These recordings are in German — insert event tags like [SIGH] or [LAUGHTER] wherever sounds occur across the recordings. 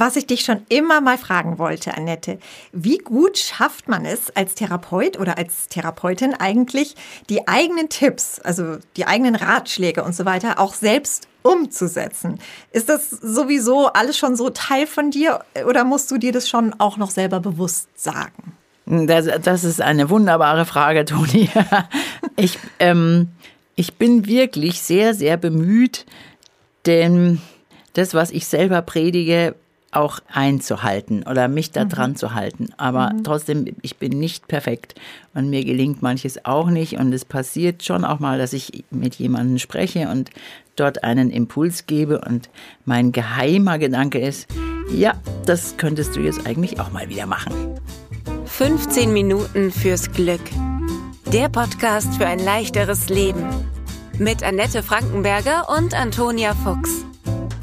was ich dich schon immer mal fragen wollte, Annette. Wie gut schafft man es als Therapeut oder als Therapeutin eigentlich, die eigenen Tipps, also die eigenen Ratschläge und so weiter, auch selbst umzusetzen? Ist das sowieso alles schon so Teil von dir oder musst du dir das schon auch noch selber bewusst sagen? Das, das ist eine wunderbare Frage, Toni. [LAUGHS] Ich, ähm, ich bin wirklich sehr, sehr bemüht, denn das, was ich selber predige, auch einzuhalten oder mich da mhm. dran mhm. zu halten. Aber mhm. trotzdem, ich bin nicht perfekt und mir gelingt manches auch nicht. Und es passiert schon auch mal, dass ich mit jemandem spreche und dort einen Impuls gebe. Und mein geheimer Gedanke ist, ja, das könntest du jetzt eigentlich auch mal wieder machen. 15 Minuten fürs Glück. Der Podcast für ein leichteres Leben. Mit Annette Frankenberger und Antonia Fuchs.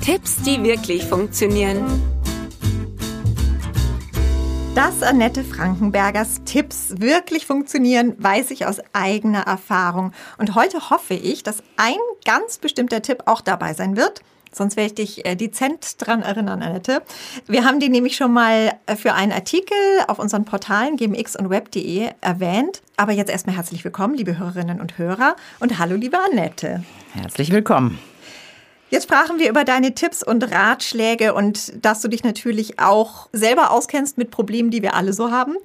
Tipps, die wirklich funktionieren. Dass Annette Frankenbergers Tipps wirklich funktionieren, weiß ich aus eigener Erfahrung. Und heute hoffe ich, dass ein ganz bestimmter Tipp auch dabei sein wird. Sonst werde ich dich äh, dezent dran erinnern, Annette. Wir haben die nämlich schon mal äh, für einen Artikel auf unseren Portalen gmx und web.de erwähnt. Aber jetzt erstmal herzlich willkommen, liebe Hörerinnen und Hörer. Und hallo, liebe Annette. Herzlich willkommen. Jetzt sprachen wir über deine Tipps und Ratschläge und dass du dich natürlich auch selber auskennst mit Problemen, die wir alle so haben.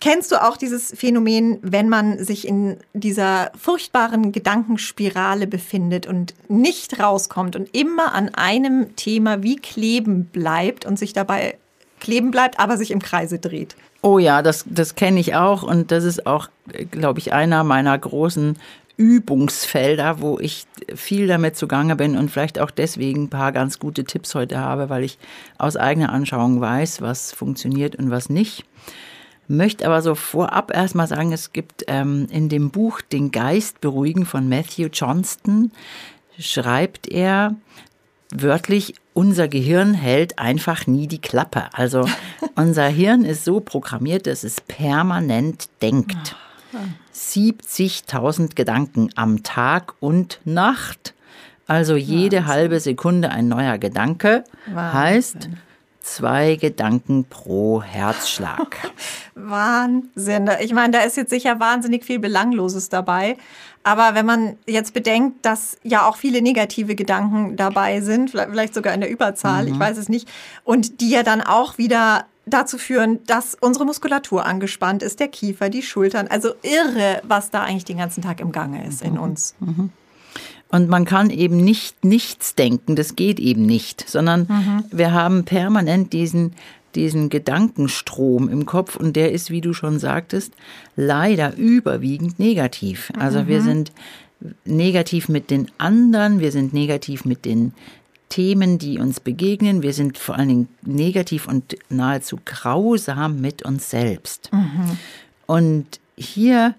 Kennst du auch dieses Phänomen, wenn man sich in dieser furchtbaren Gedankenspirale befindet und nicht rauskommt und immer an einem Thema wie kleben bleibt und sich dabei kleben bleibt, aber sich im Kreise dreht? Oh ja, das, das kenne ich auch und das ist auch, glaube ich, einer meiner großen Übungsfelder, wo ich viel damit zugange bin und vielleicht auch deswegen ein paar ganz gute Tipps heute habe, weil ich aus eigener Anschauung weiß, was funktioniert und was nicht. Möchte aber so vorab erstmal sagen, es gibt ähm, in dem Buch Den Geist beruhigen von Matthew Johnston, schreibt er wörtlich, unser Gehirn hält einfach nie die Klappe. Also [LAUGHS] unser Hirn ist so programmiert, dass es permanent denkt. 70.000 Gedanken am Tag und Nacht. Also jede Wahnsinn. halbe Sekunde ein neuer Gedanke Wahnsinn. heißt zwei Gedanken pro Herzschlag. [LAUGHS] Wahnsinn. Ich meine, da ist jetzt sicher wahnsinnig viel Belangloses dabei. Aber wenn man jetzt bedenkt, dass ja auch viele negative Gedanken dabei sind, vielleicht sogar in der Überzahl, mhm. ich weiß es nicht, und die ja dann auch wieder dazu führen, dass unsere Muskulatur angespannt ist, der Kiefer, die Schultern. Also irre, was da eigentlich den ganzen Tag im Gange ist in mhm. uns. Mhm. Und man kann eben nicht nichts denken, das geht eben nicht, sondern mhm. wir haben permanent diesen, diesen Gedankenstrom im Kopf und der ist, wie du schon sagtest, leider überwiegend negativ. Also wir mhm. sind negativ mit den anderen, wir sind negativ mit den Themen, die uns begegnen. Wir sind vor allen Dingen negativ und nahezu grausam mit uns selbst. Mhm. Und hier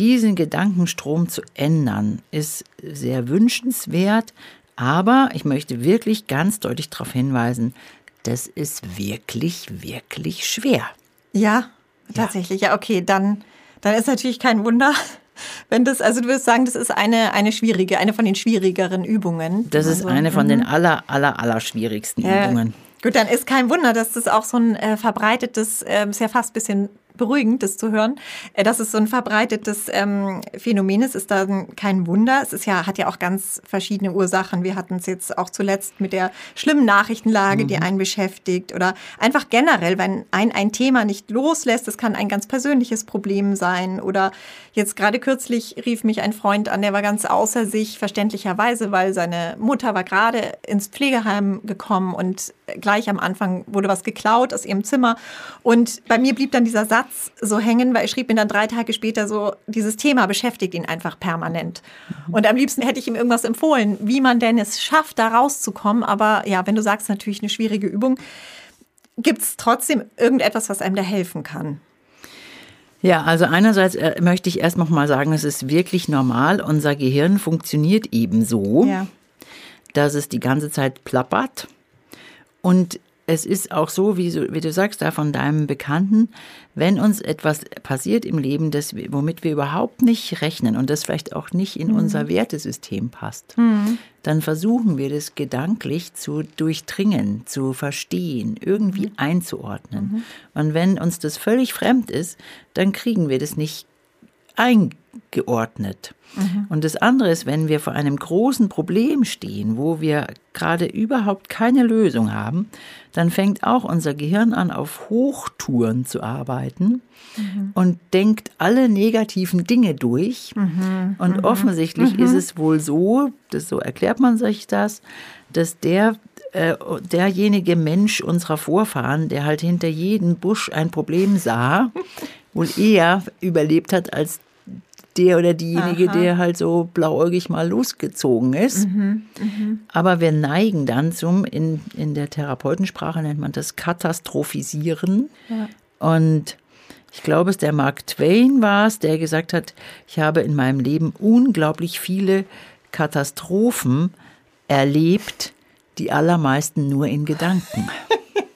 diesen Gedankenstrom zu ändern, ist sehr wünschenswert. Aber ich möchte wirklich ganz deutlich darauf hinweisen, das ist wirklich, wirklich schwer. Ja, tatsächlich. Ja, okay, dann, dann ist natürlich kein Wunder, [LAUGHS] wenn das, also du würdest sagen, das ist eine, eine schwierige, eine von den schwierigeren Übungen. Das ist also, eine von den mhm. aller, aller, aller schwierigsten ja. Übungen. Gut, dann ist kein Wunder, dass das auch so ein äh, verbreitetes, äh, ist ja fast ein bisschen beruhigend, das zu hören. Äh, dass es so ein verbreitetes ähm, Phänomen ist, ist dann kein Wunder. Es ist ja, hat ja auch ganz verschiedene Ursachen. Wir hatten es jetzt auch zuletzt mit der schlimmen Nachrichtenlage, mhm. die einen beschäftigt oder einfach generell, wenn ein ein Thema nicht loslässt. Das kann ein ganz persönliches Problem sein oder jetzt gerade kürzlich rief mich ein Freund an, der war ganz außer sich, verständlicherweise, weil seine Mutter war gerade ins Pflegeheim gekommen und gleich am Anfang wurde was geklaut aus ihrem Zimmer. Und bei mir blieb dann dieser Satz, Satz so hängen, weil er schrieb mir dann drei Tage später so, dieses Thema beschäftigt ihn einfach permanent. Mhm. Und am liebsten hätte ich ihm irgendwas empfohlen, wie man denn es schafft, da rauszukommen. Aber ja, wenn du sagst, natürlich eine schwierige Übung, gibt es trotzdem irgendetwas, was einem da helfen kann? Ja, also einerseits äh, möchte ich erst noch mal sagen, es ist wirklich normal. Unser Gehirn funktioniert eben so, ja. dass es die ganze Zeit plappert. Und es ist auch so, wie, wie du sagst, da von deinem Bekannten, wenn uns etwas passiert im Leben, das, womit wir überhaupt nicht rechnen und das vielleicht auch nicht in mhm. unser Wertesystem passt, mhm. dann versuchen wir das gedanklich zu durchdringen, zu verstehen, irgendwie mhm. einzuordnen. Mhm. Und wenn uns das völlig fremd ist, dann kriegen wir das nicht eingeordnet. Mhm. Und das andere ist, wenn wir vor einem großen Problem stehen, wo wir gerade überhaupt keine Lösung haben, dann fängt auch unser Gehirn an, auf Hochtouren zu arbeiten mhm. und denkt alle negativen Dinge durch. Mhm. Und mhm. offensichtlich ist mhm. es wohl so, das, so erklärt man sich das, dass der äh, derjenige Mensch unserer Vorfahren, der halt hinter jedem Busch ein Problem sah, [LAUGHS] wohl eher überlebt hat als der oder diejenige, Aha. der halt so blauäugig mal losgezogen ist. Mhm, mh. Aber wir neigen dann zum, in, in der Therapeutensprache nennt man das Katastrophisieren. Ja. Und ich glaube, es der Mark Twain war es, der gesagt hat, ich habe in meinem Leben unglaublich viele Katastrophen erlebt, die allermeisten nur in Gedanken. [LAUGHS]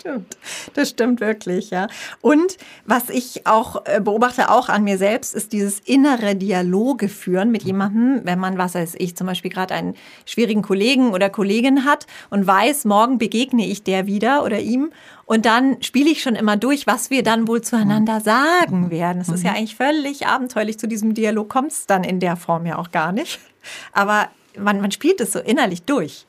stimmt. Das stimmt wirklich, ja. Und was ich auch äh, beobachte, auch an mir selbst, ist dieses innere Dialoge führen mit jemandem, wenn man, was weiß ich, zum Beispiel gerade einen schwierigen Kollegen oder Kollegin hat und weiß, morgen begegne ich der wieder oder ihm. Und dann spiele ich schon immer durch, was wir dann wohl zueinander sagen werden. Es ist ja eigentlich völlig abenteuerlich. Zu diesem Dialog kommt es dann in der Form ja auch gar nicht. Aber man, man spielt es so innerlich durch.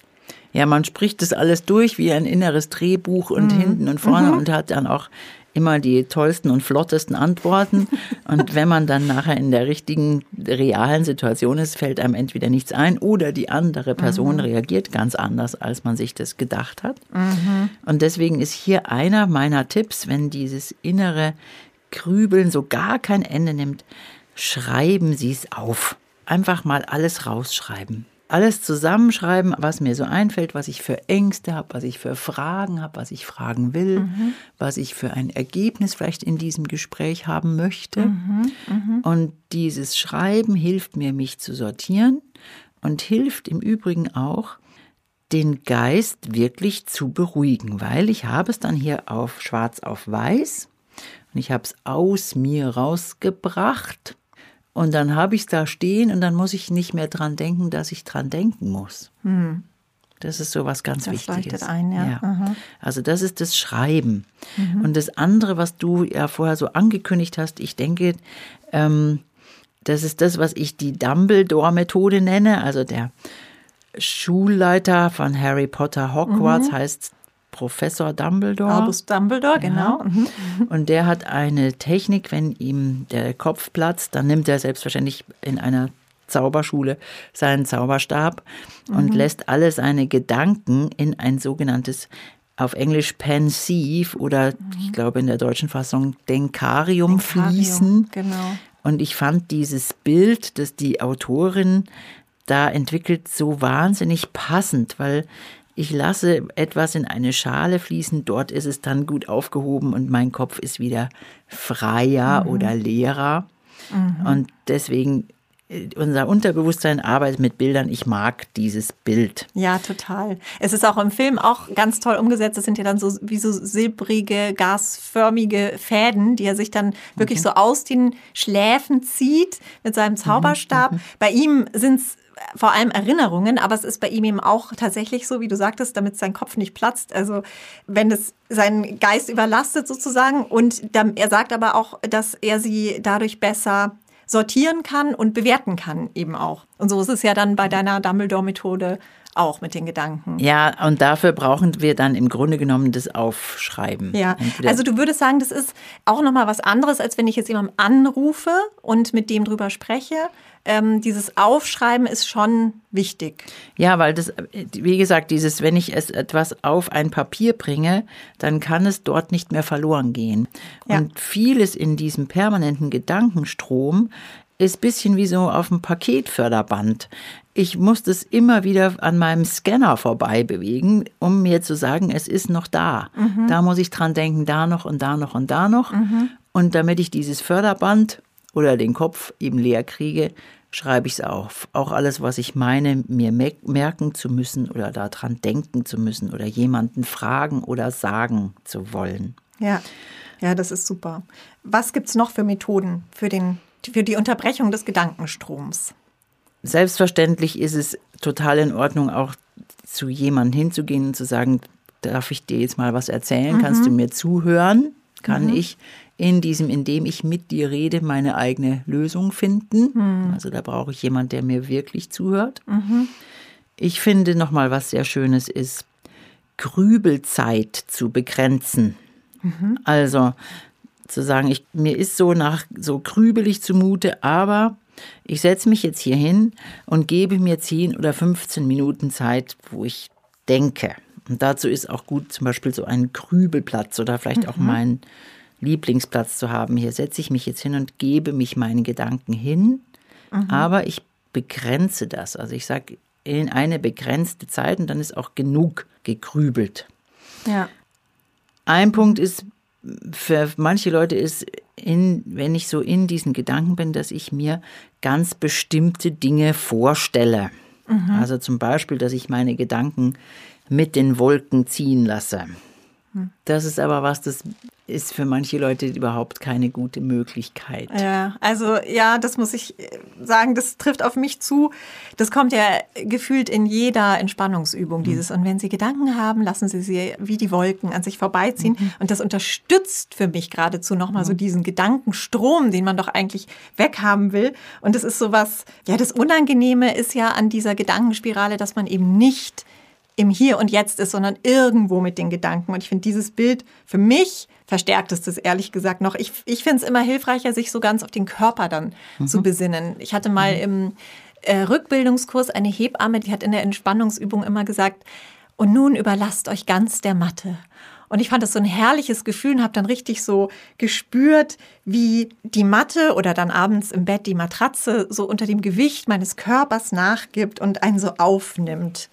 Ja, man spricht das alles durch wie ein inneres Drehbuch und mhm. hinten und vorne mhm. und hat dann auch immer die tollsten und flottesten Antworten. [LAUGHS] Und wenn man dann nachher in der richtigen, realen Situation ist, fällt einem entweder nichts ein oder die andere Person mhm. reagiert ganz anders, als man sich das gedacht hat. Mhm. Und deswegen ist hier einer meiner Tipps, wenn dieses innere Grübeln so gar kein Ende nimmt, schreiben Sie es auf. Einfach mal alles rausschreiben alles zusammenschreiben, was mir so einfällt, was ich für Ängste habe, was ich für Fragen habe, was ich fragen will, mhm. was ich für ein Ergebnis vielleicht in diesem Gespräch haben möchte. Mhm. Mhm. Und dieses Schreiben hilft mir, mich zu sortieren und hilft im Übrigen auch, den Geist wirklich zu beruhigen, weil ich habe es dann hier auf schwarz auf weiß und ich habe es aus mir rausgebracht und dann habe ich es da stehen und dann muss ich nicht mehr dran denken, dass ich dran denken muss. Mhm. Das ist so was ganz das Wichtiges. Ein, ja. ja. Also das ist das Schreiben. Mhm. Und das andere, was du ja vorher so angekündigt hast, ich denke, ähm, das ist das, was ich die Dumbledore-Methode nenne. Also der Schulleiter von Harry Potter Hogwarts mhm. heißt Professor Dumbledore. Albus Dumbledore, genau. Ja. Mhm. Und der hat eine Technik, wenn ihm der Kopf platzt, dann nimmt er selbstverständlich in einer Zauberschule seinen Zauberstab mhm. und lässt alle seine Gedanken in ein sogenanntes auf Englisch Pensiv oder mhm. ich glaube in der deutschen Fassung Denkarium, Denkarium fließen. Genau. Und ich fand dieses Bild, das die Autorin da entwickelt, so wahnsinnig passend, weil ich lasse etwas in eine Schale fließen, dort ist es dann gut aufgehoben und mein Kopf ist wieder freier mhm. oder leerer. Mhm. Und deswegen unser Unterbewusstsein arbeitet mit Bildern. Ich mag dieses Bild. Ja, total. Es ist auch im Film auch ganz toll umgesetzt. Das sind ja dann so wie so silbrige, gasförmige Fäden, die er sich dann wirklich mhm. so aus den Schläfen zieht mit seinem Zauberstab. Mhm. Bei ihm sind es vor allem Erinnerungen, aber es ist bei ihm eben auch tatsächlich so, wie du sagtest, damit sein Kopf nicht platzt. Also wenn es seinen Geist überlastet sozusagen. Und er sagt aber auch, dass er sie dadurch besser sortieren kann und bewerten kann eben auch. Und so ist es ja dann bei deiner Dumbledore-Methode auch mit den Gedanken. Ja, und dafür brauchen wir dann im Grunde genommen das Aufschreiben. Ja, Entweder also du würdest sagen, das ist auch nochmal was anderes, als wenn ich jetzt jemanden anrufe und mit dem drüber spreche, ähm, dieses Aufschreiben ist schon wichtig. Ja, weil das, wie gesagt, dieses, wenn ich es etwas auf ein Papier bringe, dann kann es dort nicht mehr verloren gehen. Ja. Und vieles in diesem permanenten Gedankenstrom ist ein bisschen wie so auf dem Paketförderband. Ich muss das immer wieder an meinem Scanner vorbei bewegen, um mir zu sagen, es ist noch da. Mhm. Da muss ich dran denken, da noch und da noch und da noch. Mhm. Und damit ich dieses Förderband oder den Kopf eben leer kriege, schreibe ich es auf. Auch alles, was ich meine, mir merken zu müssen oder daran denken zu müssen oder jemanden fragen oder sagen zu wollen. Ja, ja, das ist super. Was gibt es noch für Methoden für, den, für die Unterbrechung des Gedankenstroms? Selbstverständlich ist es total in Ordnung, auch zu jemandem hinzugehen und zu sagen, darf ich dir jetzt mal was erzählen? Mhm. Kannst du mir zuhören? Kann mhm. ich in diesem, indem ich mit dir rede, meine eigene Lösung finden. Mhm. Also da brauche ich jemanden, der mir wirklich zuhört. Mhm. Ich finde nochmal, was sehr Schönes ist, Grübelzeit zu begrenzen. Mhm. Also zu sagen, ich, mir ist so nach so grübelig zumute, aber ich setze mich jetzt hier hin und gebe mir 10 oder 15 Minuten Zeit, wo ich denke. Und dazu ist auch gut zum Beispiel so ein Grübelplatz oder vielleicht auch mhm. mein Lieblingsplatz zu haben. Hier setze ich mich jetzt hin und gebe mich meinen Gedanken hin, mhm. aber ich begrenze das. Also ich sage in eine begrenzte Zeit und dann ist auch genug gegrübelt. Ja. Ein Punkt ist, für manche Leute ist, in, wenn ich so in diesen Gedanken bin, dass ich mir ganz bestimmte Dinge vorstelle. Mhm. Also zum Beispiel, dass ich meine Gedanken mit den Wolken ziehen lasse. Hm. Das ist aber was, das ist für manche Leute überhaupt keine gute Möglichkeit. Ja, also ja, das muss ich äh, sagen, das trifft auf mich zu. Das kommt ja gefühlt in jeder Entspannungsübung, dieses. Mhm. Und wenn Sie Gedanken haben, lassen Sie sie wie die Wolken an sich vorbeiziehen. Mhm. Und das unterstützt für mich geradezu nochmal mhm. so diesen Gedankenstrom, den man doch eigentlich weghaben will. Und das ist sowas, ja, das Unangenehme ist ja an dieser Gedankenspirale, dass man eben nicht im Hier und Jetzt ist, sondern irgendwo mit den Gedanken. Und ich finde dieses Bild für mich verstärkt es das ehrlich gesagt noch. Ich, ich finde es immer hilfreicher, sich so ganz auf den Körper dann mhm. zu besinnen. Ich hatte mal mhm. im äh, Rückbildungskurs eine Hebamme, die hat in der Entspannungsübung immer gesagt, und nun überlasst euch ganz der Matte. Und ich fand das so ein herrliches Gefühl und habe dann richtig so gespürt, wie die Matte oder dann abends im Bett die Matratze so unter dem Gewicht meines Körpers nachgibt und einen so aufnimmt.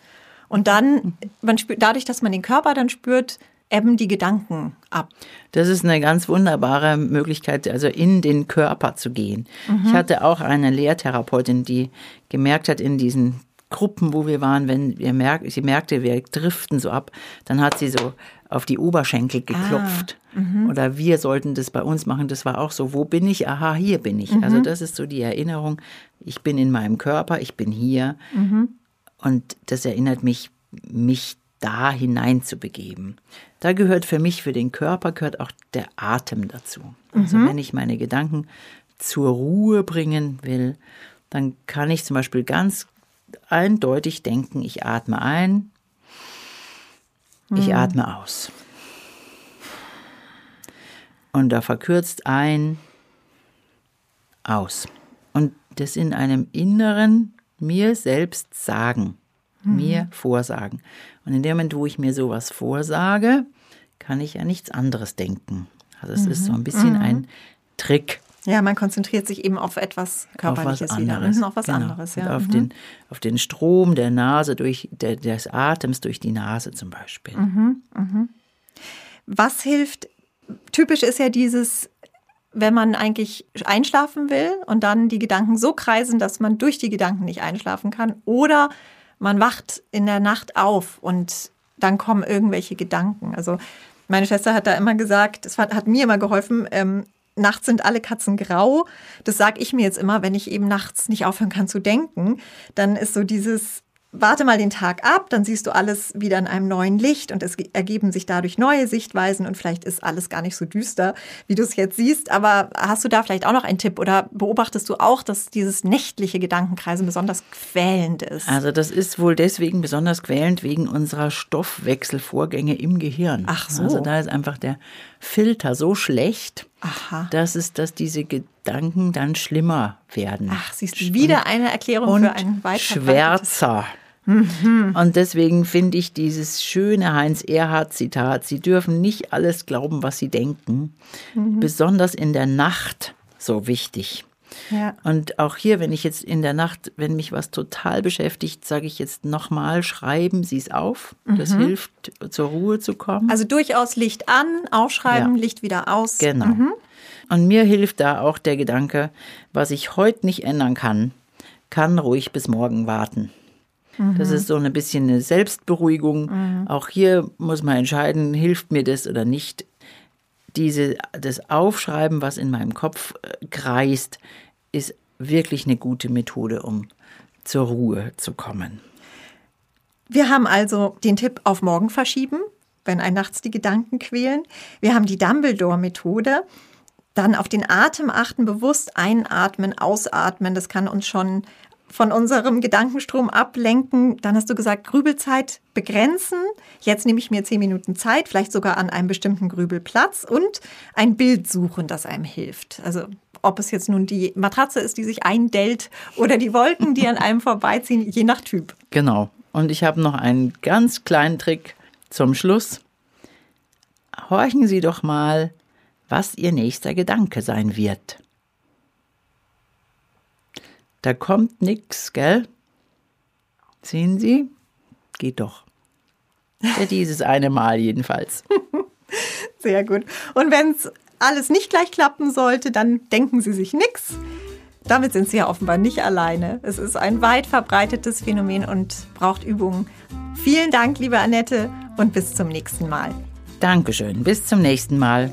Und dann, man spürt, dadurch, dass man den Körper dann spürt, ebben die Gedanken ab. Das ist eine ganz wunderbare Möglichkeit, also in den Körper zu gehen. Mhm. Ich hatte auch eine Lehrtherapeutin, die gemerkt hat in diesen Gruppen, wo wir waren, wenn wir merk sie merkte, wir driften so ab, dann hat sie so auf die Oberschenkel geklopft. Ah, mhm. Oder wir sollten das bei uns machen. Das war auch so, wo bin ich? Aha, hier bin ich. Also mhm. Also das ist so die Erinnerung, ich bin in meinem Körper, ich bin hier. Mhm. Und das erinnert mich, mich da hinein zu begeben. Da gehört für mich, für den Körper, gehört auch der Atem dazu. Also mhm. wenn ich meine Gedanken zur Ruhe bringen will, dann kann ich zum Beispiel ganz eindeutig denken, ich atme ein, ich mhm. atme aus. Und da verkürzt ein, aus. Und das in einem inneren mir selbst sagen, mhm. mir vorsagen. Und in dem Moment, wo ich mir sowas vorsage, kann ich ja nichts anderes denken. Also es mhm. ist so ein bisschen mhm. ein Trick. Ja, man konzentriert sich eben auf etwas Körperliches auf was anderes. wieder. auf was genau. anderes, ja. auf, mhm. den, auf den Strom der Nase, durch, der, des Atems durch die Nase zum Beispiel. Mhm. Mhm. Was hilft? Typisch ist ja dieses wenn man eigentlich einschlafen will und dann die Gedanken so kreisen, dass man durch die Gedanken nicht einschlafen kann. Oder man wacht in der Nacht auf und dann kommen irgendwelche Gedanken. Also meine Schwester hat da immer gesagt, es hat, hat mir immer geholfen, ähm, nachts sind alle Katzen grau. Das sage ich mir jetzt immer, wenn ich eben nachts nicht aufhören kann zu denken. Dann ist so dieses, warte mal den Tag ab, dann siehst du alles wieder in einem neuen Licht und es ergeben sich dadurch neue Sichtweisen und vielleicht ist alles gar nicht so düster, wie du es jetzt siehst. Aber hast du da vielleicht auch noch einen Tipp oder beobachtest du auch, dass dieses nächtliche Gedankenkreisen besonders quälend ist? Also das ist wohl deswegen besonders quälend wegen unserer Stoffwechselvorgänge im Gehirn. Ach so. Also da ist einfach der Filter so schlecht, Aha. dass es, dass diese Gedanken dann schlimmer werden. Ach, siehst du, wieder eine Erklärung und für ein weiter schwärzer. Mhm. Und deswegen finde ich dieses schöne Heinz Erhardt-Zitat, Sie dürfen nicht alles glauben, was Sie denken, mhm. besonders in der Nacht so wichtig. Ja. Und auch hier, wenn ich jetzt in der Nacht, wenn mich was total beschäftigt, sage ich jetzt nochmal, schreiben Sie es auf. Das mhm. hilft, zur Ruhe zu kommen. Also durchaus Licht an, aufschreiben, ja. Licht wieder aus. Genau. Mhm. Und mir hilft da auch der Gedanke, was ich heute nicht ändern kann, kann ruhig bis morgen warten. Das ist so ein bisschen eine Selbstberuhigung. Auch hier muss man entscheiden, hilft mir das oder nicht. Diese, das Aufschreiben, was in meinem Kopf äh, kreist, ist wirklich eine gute Methode, um zur Ruhe zu kommen. Wir haben also den Tipp auf morgen verschieben, wenn ein nachts die Gedanken quälen. Wir haben die Dumbledore-Methode. Dann auf den Atem achten, bewusst einatmen, ausatmen. Das kann uns schon von unserem Gedankenstrom ablenken. Dann hast du gesagt, Grübelzeit begrenzen. Jetzt nehme ich mir zehn Minuten Zeit, vielleicht sogar an einem bestimmten Grübelplatz und ein Bild suchen, das einem hilft. Also ob es jetzt nun die Matratze ist, die sich eindellt oder die Wolken, die an [LAUGHS] einem vorbeiziehen, je nach Typ. Genau. Und ich habe noch einen ganz kleinen Trick zum Schluss. Horchen Sie doch mal, was Ihr nächster Gedanke sein wird. Da kommt nix, gell? Sehen Sie? Geht doch. Ja, dieses eine Mal jedenfalls. [LAUGHS] Sehr gut. Und wenn es alles nicht gleich klappen sollte, dann denken Sie sich nichts. Damit sind Sie ja offenbar nicht alleine. Es ist ein weit verbreitetes Phänomen und braucht Übungen. Vielen Dank, liebe Annette, und bis zum nächsten Mal. Dankeschön. Bis zum nächsten Mal.